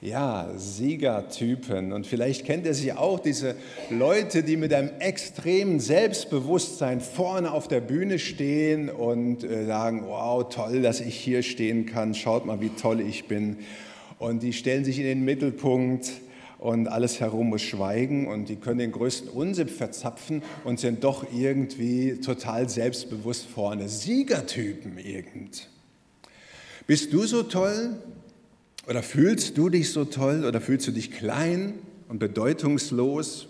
Ja, Siegertypen. Und vielleicht kennt ihr sie auch, diese Leute, die mit einem extremen Selbstbewusstsein vorne auf der Bühne stehen und äh, sagen, wow, toll, dass ich hier stehen kann, schaut mal, wie toll ich bin. Und die stellen sich in den Mittelpunkt und alles herum muss schweigen und die können den größten Unsinn verzapfen und sind doch irgendwie total selbstbewusst vorne. Siegertypen irgend. Bist du so toll? Oder fühlst du dich so toll oder fühlst du dich klein und bedeutungslos?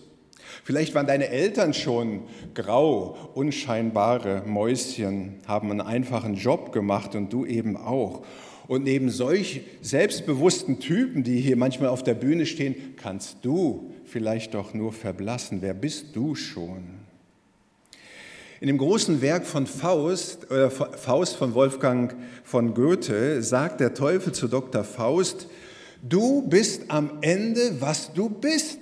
Vielleicht waren deine Eltern schon grau, unscheinbare Mäuschen, haben einen einfachen Job gemacht und du eben auch. Und neben solch selbstbewussten Typen, die hier manchmal auf der Bühne stehen, kannst du vielleicht doch nur verblassen. Wer bist du schon? In dem großen Werk von Faust, äh, Faust von Wolfgang von Goethe sagt der Teufel zu Dr. Faust, du bist am Ende, was du bist.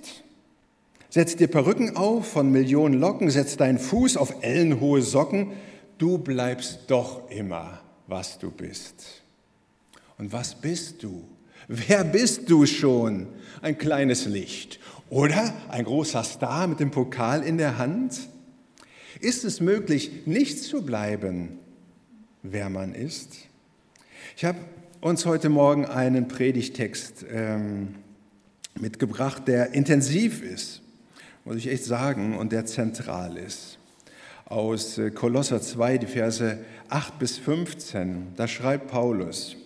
Setz dir Perücken auf von Millionen Locken, setz deinen Fuß auf ellenhohe Socken, du bleibst doch immer, was du bist. Und was bist du? Wer bist du schon? Ein kleines Licht oder ein großer Star mit dem Pokal in der Hand? Ist es möglich, nicht zu bleiben, wer man ist? Ich habe uns heute Morgen einen Predigtext ähm, mitgebracht, der intensiv ist, muss ich echt sagen, und der zentral ist. Aus äh, Kolosser 2, die Verse 8 bis 15, da schreibt Paulus,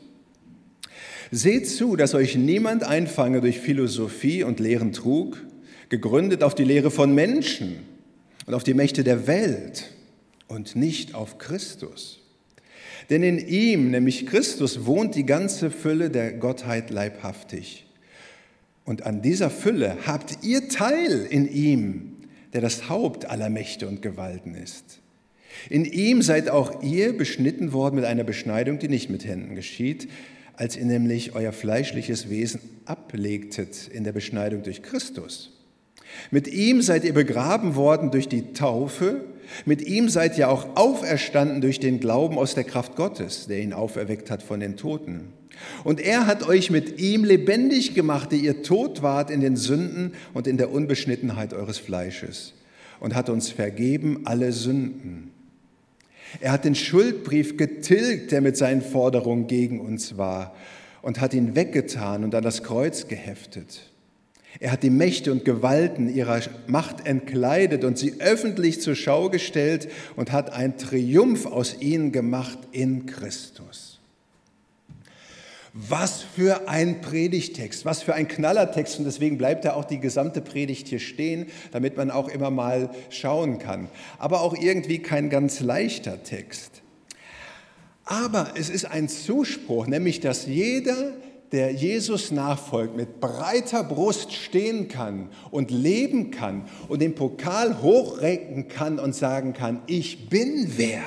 Seht zu, dass euch niemand einfange durch Philosophie und leeren Trug, gegründet auf die Lehre von Menschen und auf die Mächte der Welt und nicht auf Christus. Denn in ihm, nämlich Christus, wohnt die ganze Fülle der Gottheit leibhaftig. Und an dieser Fülle habt ihr Teil in ihm, der das Haupt aller Mächte und Gewalten ist. In ihm seid auch ihr beschnitten worden mit einer Beschneidung, die nicht mit Händen geschieht, als ihr nämlich euer fleischliches Wesen ablegtet in der Beschneidung durch Christus mit ihm seid ihr begraben worden durch die Taufe, mit ihm seid ihr auch auferstanden durch den Glauben aus der Kraft Gottes, der ihn auferweckt hat von den Toten. Und er hat euch mit ihm lebendig gemacht, die ihr tot wart in den Sünden und in der Unbeschnittenheit eures Fleisches und hat uns vergeben alle Sünden. Er hat den Schuldbrief getilgt, der mit seinen Forderungen gegen uns war, und hat ihn weggetan und an das Kreuz geheftet. Er hat die Mächte und Gewalten ihrer Macht entkleidet und sie öffentlich zur Schau gestellt und hat einen Triumph aus ihnen gemacht in Christus. Was für ein Predigtext, was für ein Knallertext und deswegen bleibt da auch die gesamte Predigt hier stehen, damit man auch immer mal schauen kann. Aber auch irgendwie kein ganz leichter Text. Aber es ist ein Zuspruch, nämlich dass jeder, der Jesus nachfolgt, mit breiter Brust stehen kann und leben kann und den Pokal hochrecken kann und sagen kann, ich bin wer.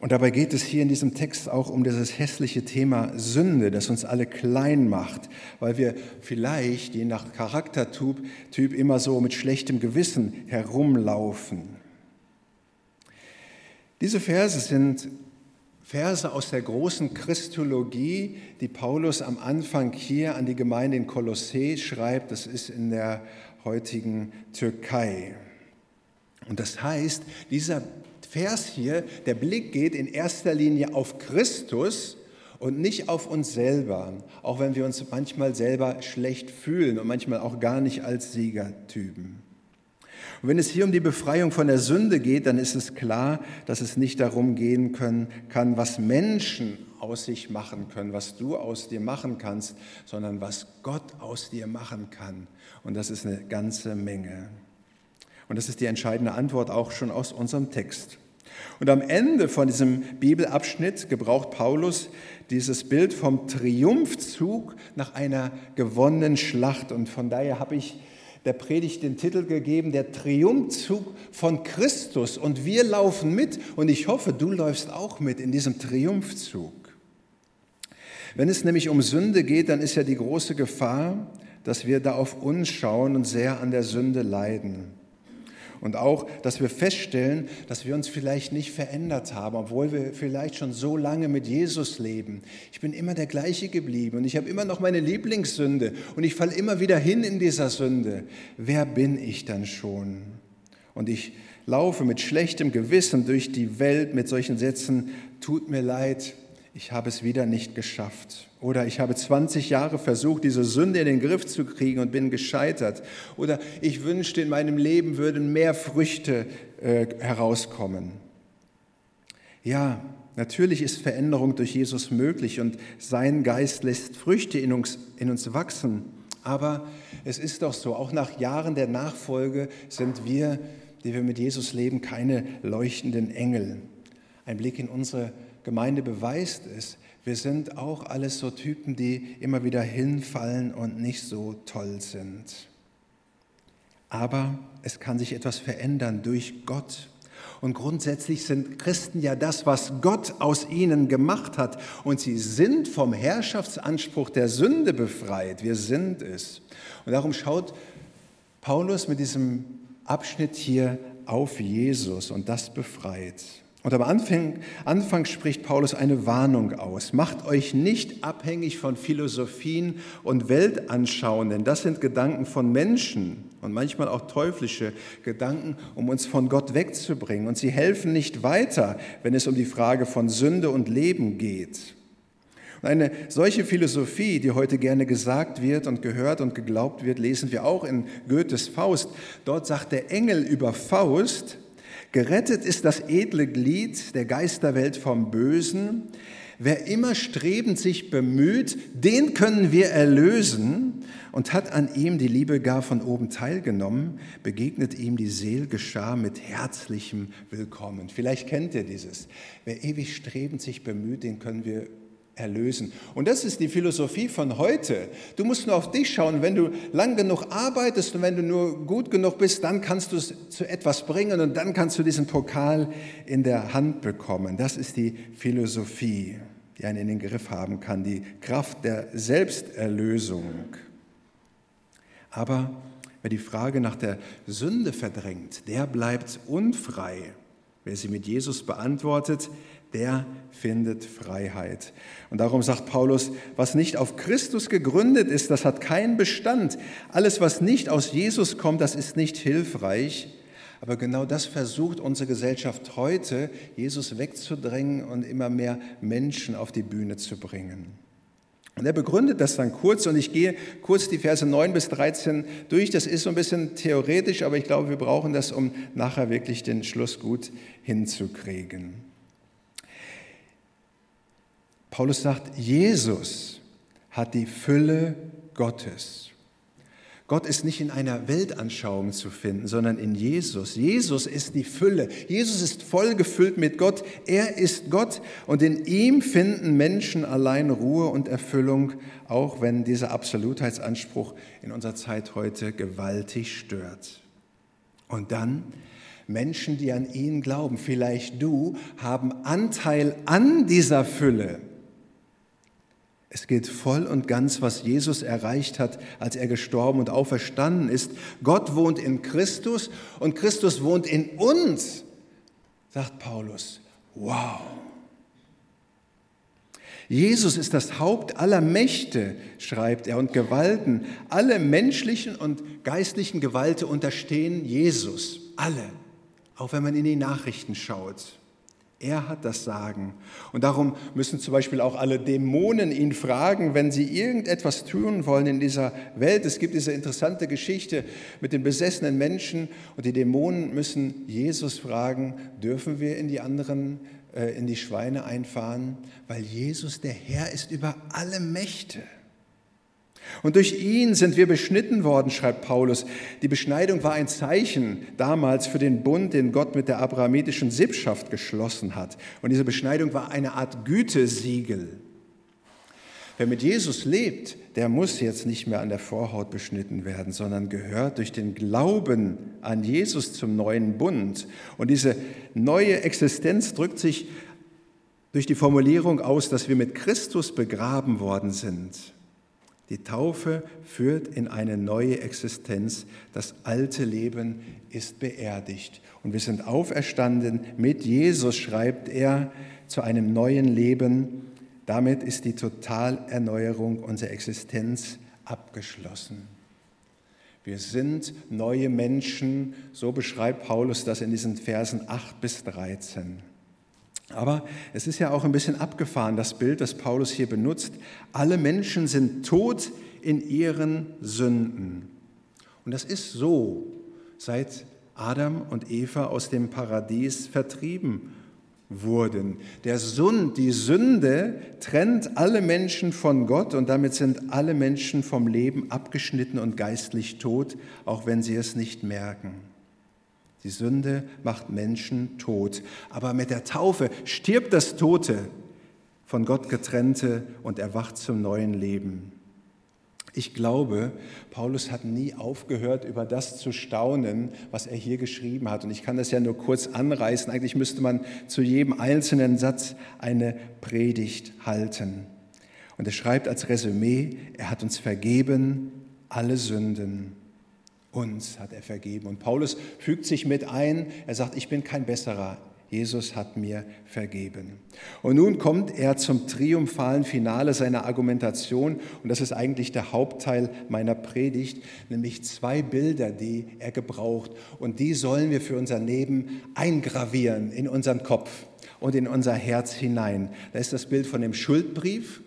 Und dabei geht es hier in diesem Text auch um dieses hässliche Thema Sünde, das uns alle klein macht, weil wir vielleicht, je nach Charaktertyp, typ immer so mit schlechtem Gewissen herumlaufen. Diese Verse sind Verse aus der großen Christologie, die Paulus am Anfang hier an die Gemeinde in Kolossee schreibt. Das ist in der heutigen Türkei. Und das heißt, dieser Vers hier, der Blick geht in erster Linie auf Christus und nicht auf uns selber, auch wenn wir uns manchmal selber schlecht fühlen und manchmal auch gar nicht als Siegertypen. Und wenn es hier um die Befreiung von der Sünde geht, dann ist es klar, dass es nicht darum gehen können, kann, was Menschen aus sich machen können, was du aus dir machen kannst, sondern was Gott aus dir machen kann. Und das ist eine ganze Menge. Und das ist die entscheidende Antwort auch schon aus unserem Text. Und am Ende von diesem Bibelabschnitt gebraucht Paulus dieses Bild vom Triumphzug nach einer gewonnenen Schlacht. Und von daher habe ich der Predigt den Titel gegeben, der Triumphzug von Christus. Und wir laufen mit und ich hoffe, du läufst auch mit in diesem Triumphzug. Wenn es nämlich um Sünde geht, dann ist ja die große Gefahr, dass wir da auf uns schauen und sehr an der Sünde leiden. Und auch, dass wir feststellen, dass wir uns vielleicht nicht verändert haben, obwohl wir vielleicht schon so lange mit Jesus leben. Ich bin immer der gleiche geblieben und ich habe immer noch meine Lieblingssünde und ich falle immer wieder hin in dieser Sünde. Wer bin ich dann schon? Und ich laufe mit schlechtem Gewissen durch die Welt mit solchen Sätzen, tut mir leid, ich habe es wieder nicht geschafft. Oder ich habe 20 Jahre versucht, diese Sünde in den Griff zu kriegen und bin gescheitert. Oder ich wünschte, in meinem Leben würden mehr Früchte äh, herauskommen. Ja, natürlich ist Veränderung durch Jesus möglich und sein Geist lässt Früchte in uns, in uns wachsen. Aber es ist doch so, auch nach Jahren der Nachfolge sind wir, die wir mit Jesus leben, keine leuchtenden Engel. Ein Blick in unsere Gemeinde beweist es. Wir sind auch alles so Typen, die immer wieder hinfallen und nicht so toll sind. Aber es kann sich etwas verändern durch Gott. Und grundsätzlich sind Christen ja das, was Gott aus ihnen gemacht hat. Und sie sind vom Herrschaftsanspruch der Sünde befreit. Wir sind es. Und darum schaut Paulus mit diesem Abschnitt hier auf Jesus und das befreit. Und am Anfang, Anfang spricht Paulus eine Warnung aus. Macht euch nicht abhängig von Philosophien und Weltanschauen, denn das sind Gedanken von Menschen und manchmal auch teuflische Gedanken, um uns von Gott wegzubringen. Und sie helfen nicht weiter, wenn es um die Frage von Sünde und Leben geht. Und eine solche Philosophie, die heute gerne gesagt wird und gehört und geglaubt wird, lesen wir auch in Goethes Faust. Dort sagt der Engel über Faust, Gerettet ist das edle Glied der Geisterwelt vom Bösen. Wer immer strebend sich bemüht, den können wir erlösen und hat an ihm die Liebe gar von oben teilgenommen, begegnet ihm die Seelgeschah mit herzlichem Willkommen. Vielleicht kennt ihr dieses. Wer ewig strebend sich bemüht, den können wir erlösen. Und das ist die Philosophie von heute. Du musst nur auf dich schauen. Wenn du lang genug arbeitest und wenn du nur gut genug bist, dann kannst du es zu etwas bringen und dann kannst du diesen Pokal in der Hand bekommen. Das ist die Philosophie, die einen in den Griff haben kann, die Kraft der Selbsterlösung. Aber wer die Frage nach der Sünde verdrängt, der bleibt unfrei. Wer sie mit Jesus beantwortet, der findet Freiheit. Und darum sagt Paulus, was nicht auf Christus gegründet ist, das hat keinen Bestand. Alles, was nicht aus Jesus kommt, das ist nicht hilfreich. Aber genau das versucht unsere Gesellschaft heute, Jesus wegzudrängen und immer mehr Menschen auf die Bühne zu bringen. Und er begründet das dann kurz und ich gehe kurz die Verse 9 bis 13 durch. Das ist so ein bisschen theoretisch, aber ich glaube, wir brauchen das, um nachher wirklich den Schluss gut hinzukriegen. Paulus sagt, Jesus hat die Fülle Gottes. Gott ist nicht in einer Weltanschauung zu finden, sondern in Jesus. Jesus ist die Fülle. Jesus ist voll gefüllt mit Gott. Er ist Gott und in ihm finden Menschen allein Ruhe und Erfüllung, auch wenn dieser Absolutheitsanspruch in unserer Zeit heute gewaltig stört. Und dann Menschen, die an ihn glauben, vielleicht du, haben Anteil an dieser Fülle. Es gilt voll und ganz, was Jesus erreicht hat, als er gestorben und auferstanden ist. Gott wohnt in Christus und Christus wohnt in uns, sagt Paulus. Wow. Jesus ist das Haupt aller Mächte, schreibt er, und Gewalten. Alle menschlichen und geistlichen Gewalten unterstehen Jesus. Alle. Auch wenn man in die Nachrichten schaut. Er hat das Sagen. Und darum müssen zum Beispiel auch alle Dämonen ihn fragen, wenn sie irgendetwas tun wollen in dieser Welt. Es gibt diese interessante Geschichte mit den besessenen Menschen und die Dämonen müssen Jesus fragen, dürfen wir in die anderen, äh, in die Schweine einfahren? Weil Jesus der Herr ist über alle Mächte. Und durch ihn sind wir beschnitten worden, schreibt Paulus. Die Beschneidung war ein Zeichen damals für den Bund, den Gott mit der abrahamitischen Sippschaft geschlossen hat. Und diese Beschneidung war eine Art Gütesiegel. Wer mit Jesus lebt, der muss jetzt nicht mehr an der Vorhaut beschnitten werden, sondern gehört durch den Glauben an Jesus zum neuen Bund. Und diese neue Existenz drückt sich durch die Formulierung aus, dass wir mit Christus begraben worden sind Die Taufe führt in eine neue Existenz. Das alte Leben ist beerdigt. Und wir sind auferstanden mit Jesus, schreibt er, zu einem neuen Leben. Damit ist die Totalerneuerung unserer Existenz abgeschlossen. Wir sind neue Menschen, so beschreibt Paulus das in diesen Versen 8 bis 13. Aber es ist ja auch ein bisschen abgefahren, das Bild, das Paulus hier benutzt. Alle Menschen sind tot in ihren Sünden. Und das ist so, seit Adam und Eva aus dem Paradies vertrieben wurden. Der Sund, die Sünde trennt alle Menschen von Gott und damit sind alle Menschen vom Leben abgeschnitten und geistlich tot, auch wenn sie es nicht merken. Die Sünde macht Menschen tot. Aber mit der Taufe stirbt das Tote, von Gott getrennte und erwacht zum neuen Leben. Ich glaube, Paulus hat nie aufgehört, über das zu staunen, was er hier geschrieben hat. Und ich kann das ja nur kurz anreißen. Eigentlich müsste man zu jedem einzelnen Satz eine Predigt halten. Und er schreibt als Resümee, er hat uns vergeben alle Sünden. Uns hat er vergeben. Und Paulus fügt sich mit ein. Er sagt, ich bin kein besserer. Jesus hat mir vergeben. Und nun kommt er zum triumphalen Finale seiner Argumentation und das ist eigentlich der Hauptteil meiner Predigt, nämlich zwei Bilder, die er gebraucht und die sollen wir für unser Leben eingravieren in unseren Kopf und in unser Herz hinein. Da ist das Bild von dem Schuldbrief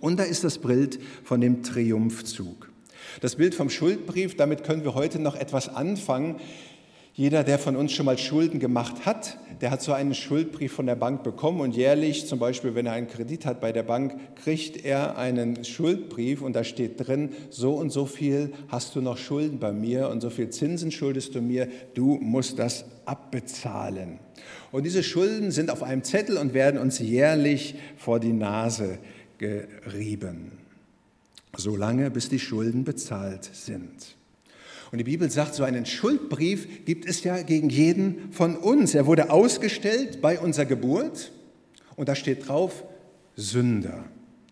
und da ist das Bild von dem Triumphzug. Das Bild vom Schuldbrief, damit können wir heute noch etwas anfangen. Jeder, der von uns schon mal Schulden gemacht hat, der hat so einen Schuldbrief von der Bank bekommen und jährlich, zum Beispiel wenn er einen Kredit hat bei der Bank, kriegt er einen Schuldbrief und da steht drin, so und so viel hast du noch Schulden bei mir und so viel Zinsen schuldest du mir, du musst das abbezahlen. Und diese Schulden sind auf einem Zettel und werden uns jährlich vor die Nase gerieben, solange bis die Schulden bezahlt sind. Und die Bibel sagt, so einen Schuldbrief gibt es ja gegen jeden von uns. Er wurde ausgestellt bei unserer Geburt und da steht drauf Sünder,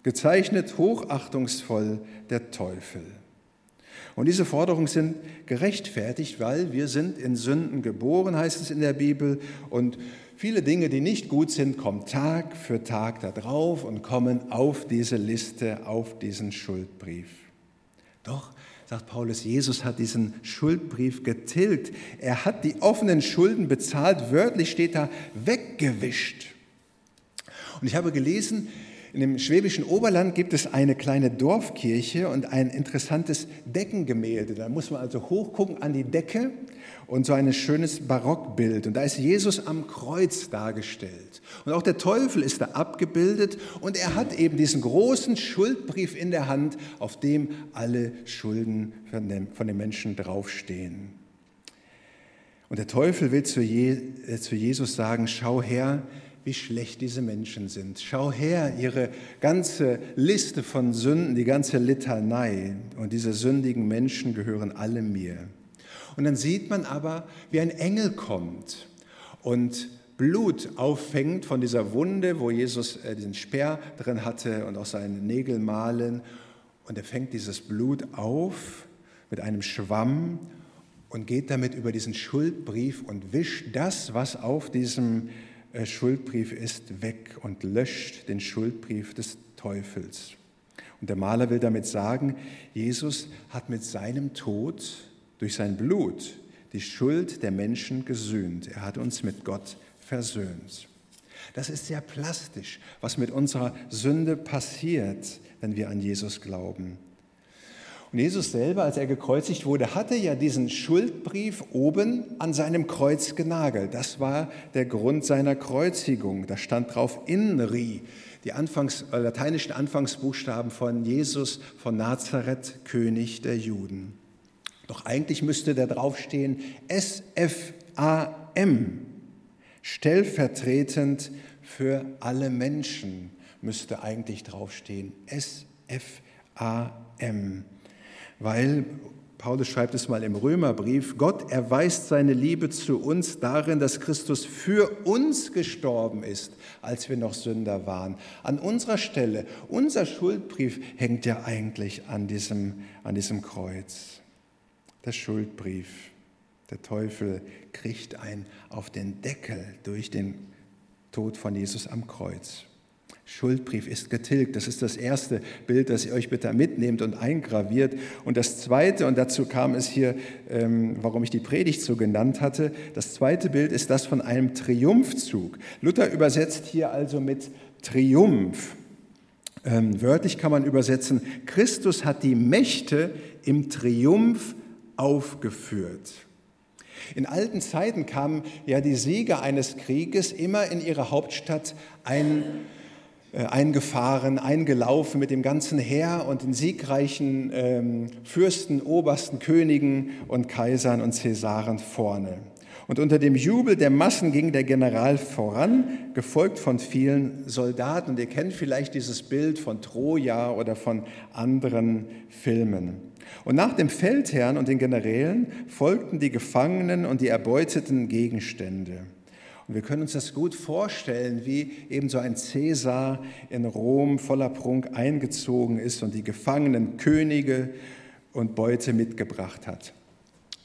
gezeichnet hochachtungsvoll der Teufel. Und diese Forderungen sind gerechtfertigt, weil wir sind in Sünden geboren, heißt es in der Bibel. Und viele Dinge, die nicht gut sind, kommen Tag für Tag da drauf und kommen auf diese Liste, auf diesen Schuldbrief. Doch sagt Paulus, Jesus hat diesen Schuldbrief getilgt. Er hat die offenen Schulden bezahlt. Wörtlich steht da weggewischt. Und ich habe gelesen, in dem schwäbischen Oberland gibt es eine kleine Dorfkirche und ein interessantes Deckengemälde. Da muss man also hochgucken an die Decke und so ein schönes Barockbild. Und da ist Jesus am Kreuz dargestellt. Und auch der Teufel ist da abgebildet und er hat eben diesen großen Schuldbrief in der Hand, auf dem alle Schulden von den Menschen draufstehen. Und der Teufel will zu äh, Jesus sagen, schau her, wie schlecht diese Menschen sind. Schau her, ihre ganze Liste von Sünden, die ganze Litanei. Und diese sündigen Menschen gehören alle mir. Und dann sieht man aber, wie ein Engel kommt und Blut auffängt von dieser Wunde, wo Jesus äh, diesen Speer drin hatte und auch seine Nägel malen. Und er fängt dieses Blut auf mit einem Schwamm und geht damit über diesen Schuldbrief und wischt das, was auf diesem Schuldbrief ist, weg und löscht den Schuldbrief des Teufels. Und der Maler will damit sagen, Jesus hat mit seinem Tod durch sein Blut die Schuld der Menschen gesühnt. Er hat uns mit Gott versöhnt. Das ist sehr plastisch, was mit unserer Sünde passiert, wenn wir an Jesus glauben. Und Jesus selber, als er gekreuzigt wurde, hatte ja diesen Schuldbrief oben an seinem Kreuz genagelt. Das war der Grund seiner Kreuzigung. Da stand drauf Inri, die Anfangs, äh, lateinischen Anfangsbuchstaben von Jesus von Nazareth, König der Juden. Doch eigentlich müsste da draufstehen S-F-A-M, stellvertretend für alle Menschen müsste eigentlich draufstehen S-F-A-M, weil Paulus schreibt es mal im Römerbrief, Gott erweist seine Liebe zu uns darin, dass Christus für uns gestorben ist, als wir noch Sünder waren. An unserer Stelle, unser Schuldbrief hängt ja eigentlich an diesem, an diesem Kreuz. Der Schuldbrief. Der Teufel kriegt einen auf den Deckel durch den Tod von Jesus am Kreuz. Schuldbrief ist getilgt. Das ist das erste Bild, das ihr euch bitte mitnehmt und eingraviert. Und das zweite, und dazu kam es hier, ähm, warum ich die Predigt so genannt hatte, das zweite Bild ist das von einem Triumphzug. Luther übersetzt hier also mit Triumph. Ähm, wörtlich kann man übersetzen, Christus hat die Mächte im Triumph aufgeführt. In alten Zeiten kamen ja die Sieger eines Krieges immer in ihre Hauptstadt ein eingefahren, eingelaufen mit dem ganzen Heer und den siegreichen ähm, Fürsten, Obersten, Königen und Kaisern und Cäsaren vorne. Und unter dem Jubel der Massen ging der General voran, gefolgt von vielen Soldaten. Und ihr kennt vielleicht dieses Bild von Troja oder von anderen Filmen. Und nach dem Feldherrn und den Generälen folgten die Gefangenen und die erbeuteten Gegenstände. Und wir können uns das gut vorstellen, wie eben so ein Cäsar in Rom voller Prunk eingezogen ist und die gefangenen Könige und Beute mitgebracht hat.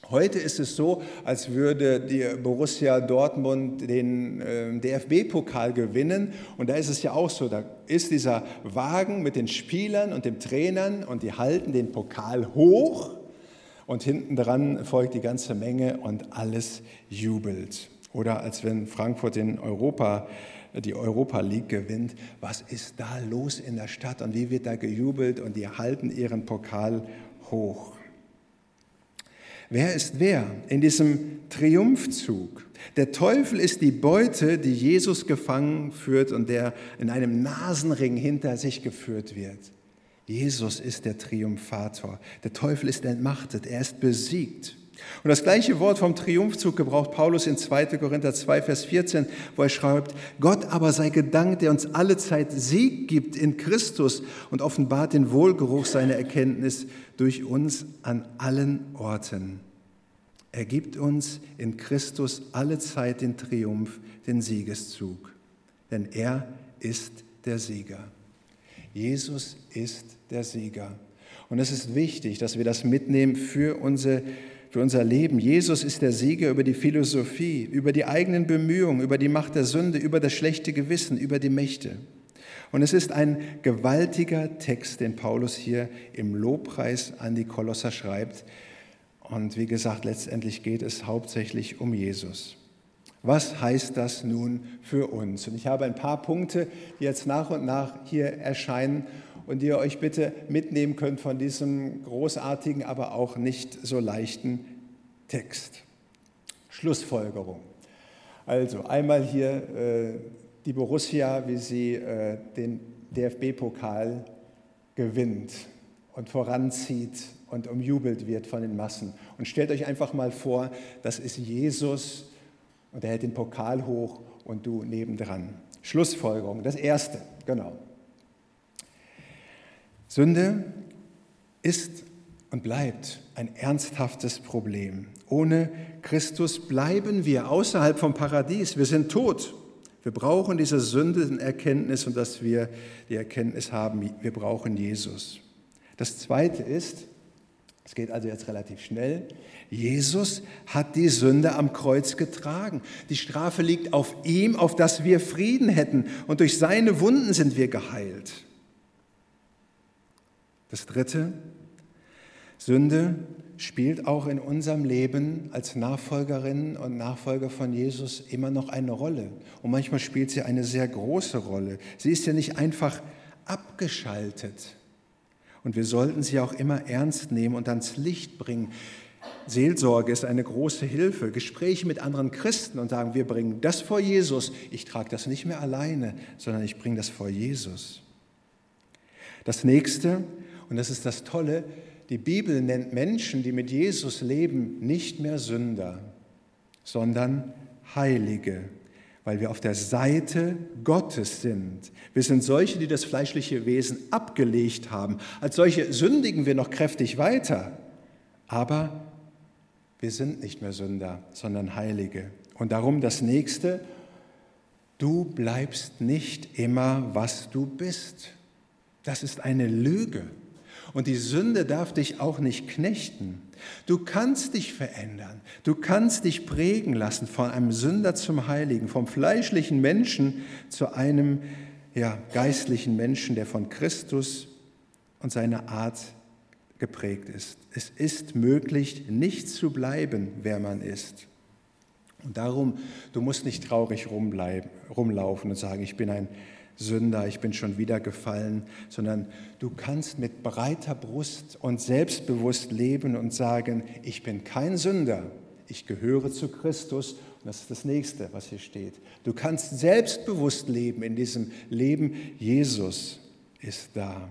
Heute ist es so, als würde die Borussia Dortmund den äh, DFB-Pokal gewinnen. Und da ist es ja auch so, da ist dieser Wagen mit den Spielern und den Trainern und die halten den Pokal hoch und hinten dran folgt die ganze Menge und alles jubelt. Oder als wenn Frankfurt den Europa, die Europa League gewinnt. Was ist da los in der Stadt und wie wird da gejubelt und die halten ihren Pokal hoch. Wer ist wer in diesem Triumphzug? Der Teufel ist die Beute, die Jesus gefangen führt und der in einem Nasenring hinter sich geführt wird. Jesus ist der Triumphator. Der Teufel ist entmachtet, er ist besiegt. Und das gleiche Wort vom Triumphzug gebraucht Paulus in 2. Korinther 2, Vers 14, wo er schreibt, Gott aber sei gedankt, der uns alle Zeit Sieg gibt in Christus und offenbart den Wohlgeruch seiner Erkenntnis durch uns an allen Orten. Er gibt uns in Christus alle Zeit den Triumph, den Siegeszug, denn er ist der Sieger. Jesus ist der Sieger. Und es ist wichtig, dass wir das mitnehmen für unsere für unser Leben. Jesus ist der Sieger über die Philosophie, über die eigenen Bemühungen, über die Macht der Sünde, über das schlechte Gewissen, über die Mächte. Und es ist ein gewaltiger Text, den Paulus hier im Lobpreis an die Kolosser schreibt. Und wie gesagt, letztendlich geht es hauptsächlich um Jesus. Was heißt das nun für uns? Und ich habe ein paar Punkte, die jetzt nach und nach hier erscheinen und die ihr euch bitte mitnehmen könnt von diesem großartigen, aber auch nicht so leichten Text. Schlussfolgerung. Also einmal hier äh, die Borussia, wie sie äh, den DFB-Pokal gewinnt und voranzieht und umjubelt wird von den Massen. Und stellt euch einfach mal vor, das ist Jesus und er hält den Pokal hoch und du nebendran. Schlussfolgerung, das erste, genau. Sünde ist und bleibt ein ernsthaftes Problem. Ohne Christus bleiben wir außerhalb vom Paradies. Wir sind tot. Wir brauchen diese Sündenerkenntnis und dass wir die Erkenntnis haben, wir brauchen Jesus. Das Zweite ist, es geht also jetzt relativ schnell, Jesus hat die Sünde am Kreuz getragen. Die Strafe liegt auf ihm, auf dass wir Frieden hätten und durch seine Wunden sind wir geheilt. Das Dritte, Sünde spielt auch in unserem Leben als Nachfolgerinnen und Nachfolger von Jesus immer noch eine Rolle. Und manchmal spielt sie eine sehr große Rolle. Sie ist ja nicht einfach abgeschaltet. Und wir sollten sie auch immer ernst nehmen und ans Licht bringen. Seelsorge ist eine große Hilfe. Gespräche mit anderen Christen und sagen, wir bringen das vor Jesus. Ich trage das nicht mehr alleine, sondern ich bringe das vor Jesus. Das nächste, und das ist das Tolle, die Bibel nennt Menschen, die mit Jesus leben, nicht mehr Sünder, sondern Heilige, weil wir auf der Seite Gottes sind. Wir sind solche, die das fleischliche Wesen abgelegt haben. Als solche sündigen wir noch kräftig weiter, Aber wir sind nicht mehr Sünder, sondern Heilige. Und darum das nächste, du bleibst nicht immer, was du bist. Das ist eine Lüge. Und die Sünde darf dich auch nicht knechten. Du kannst dich verändern. Du kannst dich prägen lassen von einem Sünder zum Heiligen, vom fleischlichen Menschen zu einem ja, geistlichen Menschen, der von Christus und seiner Art geprägt ist. Es ist möglich, nicht zu bleiben, wer man ist. Und darum, du musst nicht traurig rumlaufen und sagen, ich bin ein Sünder, ich bin schon wieder gefallen, sondern du kannst mit breiter Brust und selbstbewusst leben und sagen, ich bin kein Sünder, ich gehöre zu Christus und das ist das nächste, was hier steht. Du kannst selbstbewusst leben in diesem Leben, Jesus ist da.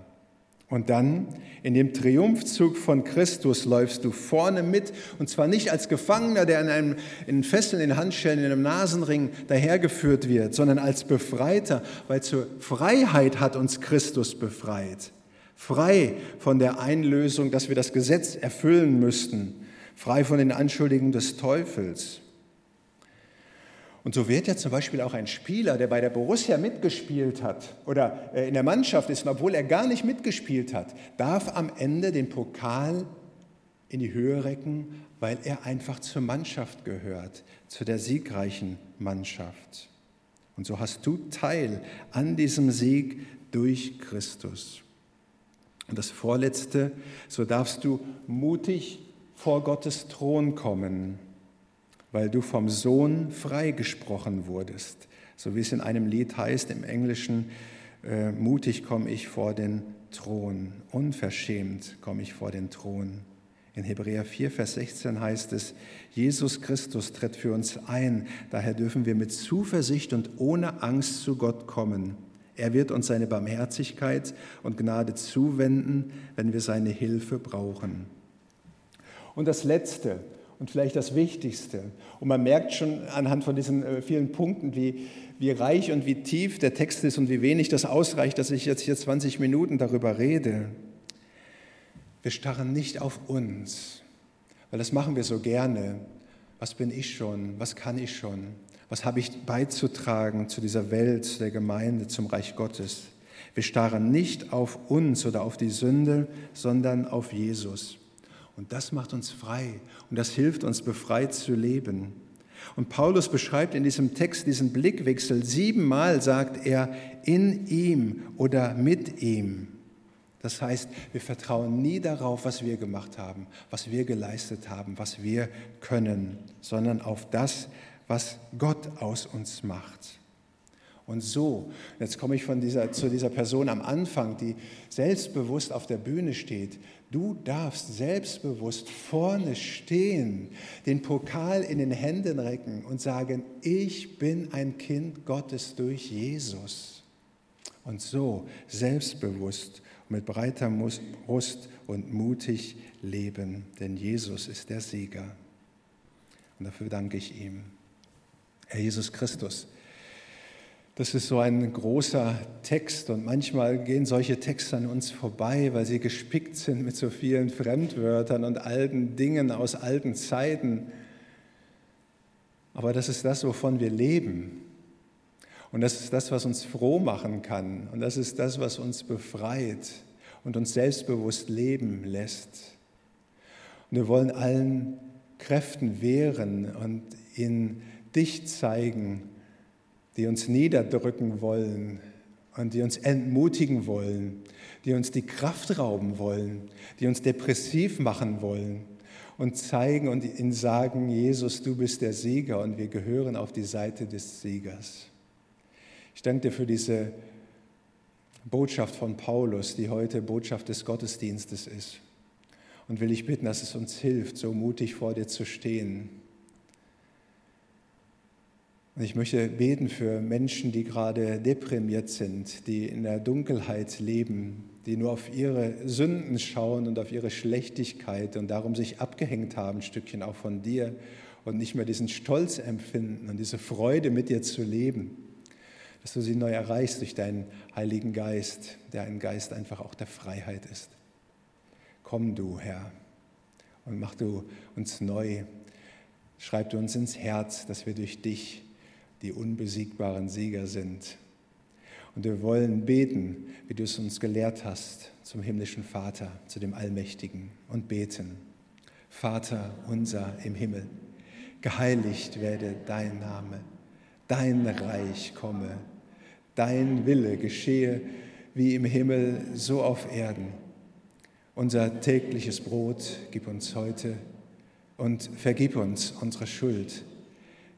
Und dann in dem Triumphzug von Christus läufst du vorne mit, und zwar nicht als Gefangener, der in, einem, in Fesseln, in Handschellen, in einem Nasenring dahergeführt wird, sondern als Befreiter, weil zur Freiheit hat uns Christus befreit. Frei von der Einlösung, dass wir das Gesetz erfüllen müssten, frei von den Anschuldigungen des Teufels. Und so wird ja zum Beispiel auch ein Spieler, der bei der Borussia mitgespielt hat oder äh, in der Mannschaft ist, obwohl er gar nicht mitgespielt hat, darf am Ende den Pokal in die Höhe recken, weil er einfach zur Mannschaft gehört, zu der siegreichen Mannschaft. Und so hast du Teil an diesem Sieg durch Christus. Und das Vorletzte, so darfst du mutig vor Gottes Thron kommen weil du vom Sohn freigesprochen wurdest. So wie es in einem Lied heißt im Englischen, äh, mutig komme ich vor den Thron, unverschämt komme ich vor den Thron. In Hebräer 4, Vers 16 heißt es, Jesus Christus tritt für uns ein, daher dürfen wir mit Zuversicht und ohne Angst zu Gott kommen. Er wird uns seine Barmherzigkeit und Gnade zuwenden, wenn wir seine Hilfe brauchen. Und das Letzte, und vielleicht das Wichtigste. Und man merkt schon anhand von diesen äh, vielen Punkten, wie, wie reich und wie tief der Text ist und wie wenig das ausreicht, dass ich jetzt hier 20 Minuten darüber rede. Wir starren nicht auf uns, weil das machen wir so gerne. Was bin ich schon? Was kann ich schon? Was habe ich beizutragen zu dieser Welt, zu der Gemeinde, zum Reich Gottes? Wir starren nicht auf uns oder auf die Sünde, sondern auf Jesus. Und das macht uns frei und das hilft uns, befreit zu leben. Und Paulus beschreibt in diesem Text diesen Blickwechsel. Siebenmal sagt er in ihm oder mit ihm. Das heißt, wir vertrauen nie darauf, was wir gemacht haben, was wir geleistet haben, was wir können, sondern auf das, was Gott aus uns macht. Und so, jetzt komme ich von dieser, zu dieser Person am Anfang, die selbstbewusst auf der Bühne steht, Du darfst selbstbewusst vorne stehen, den Pokal in den Händen recken und sagen, ich bin ein Kind Gottes durch Jesus. Und so selbstbewusst mit breiter Brust und mutig leben, denn Jesus ist der Sieger. Und dafür danke ich ihm. Herr Jesus Christus, das ist so ein großer Text und manchmal gehen solche Texte an uns vorbei, weil sie gespickt sind mit so vielen Fremdwörtern und alten Dingen aus alten Zeiten. Aber das ist das, wovon wir leben. Und das ist das, was uns froh machen kann. Und das ist das, was uns befreit und uns selbstbewusst leben lässt. Und wir wollen allen Kräften wehren und in dich zeigen die uns niederdrücken wollen und die uns entmutigen wollen, die uns die Kraft rauben wollen, die uns depressiv machen wollen und zeigen und ihnen sagen, Jesus, du bist der Sieger und wir gehören auf die Seite des Siegers. Ich danke dir für diese Botschaft von Paulus, die heute Botschaft des Gottesdienstes ist. Und will ich bitten, dass es uns hilft, so mutig vor dir zu stehen und ich möchte beten für Menschen, die gerade deprimiert sind, die in der Dunkelheit leben, die nur auf ihre Sünden schauen und auf ihre Schlechtigkeit und darum sich abgehängt haben, ein Stückchen auch von dir und nicht mehr diesen Stolz empfinden und diese Freude mit dir zu leben, dass du sie neu erreichst durch deinen Heiligen Geist, der ein Geist einfach auch der Freiheit ist. Komm du, Herr, und mach du uns neu. Schreib du uns ins Herz, dass wir durch dich die unbesiegbaren Sieger sind. Und wir wollen beten, wie du es uns gelehrt hast, zum himmlischen Vater, zu dem Allmächtigen und beten. Vater unser im Himmel, geheiligt werde dein Name, dein Reich komme, dein Wille geschehe wie im Himmel, so auf Erden. Unser tägliches Brot gib uns heute und vergib uns unsere Schuld,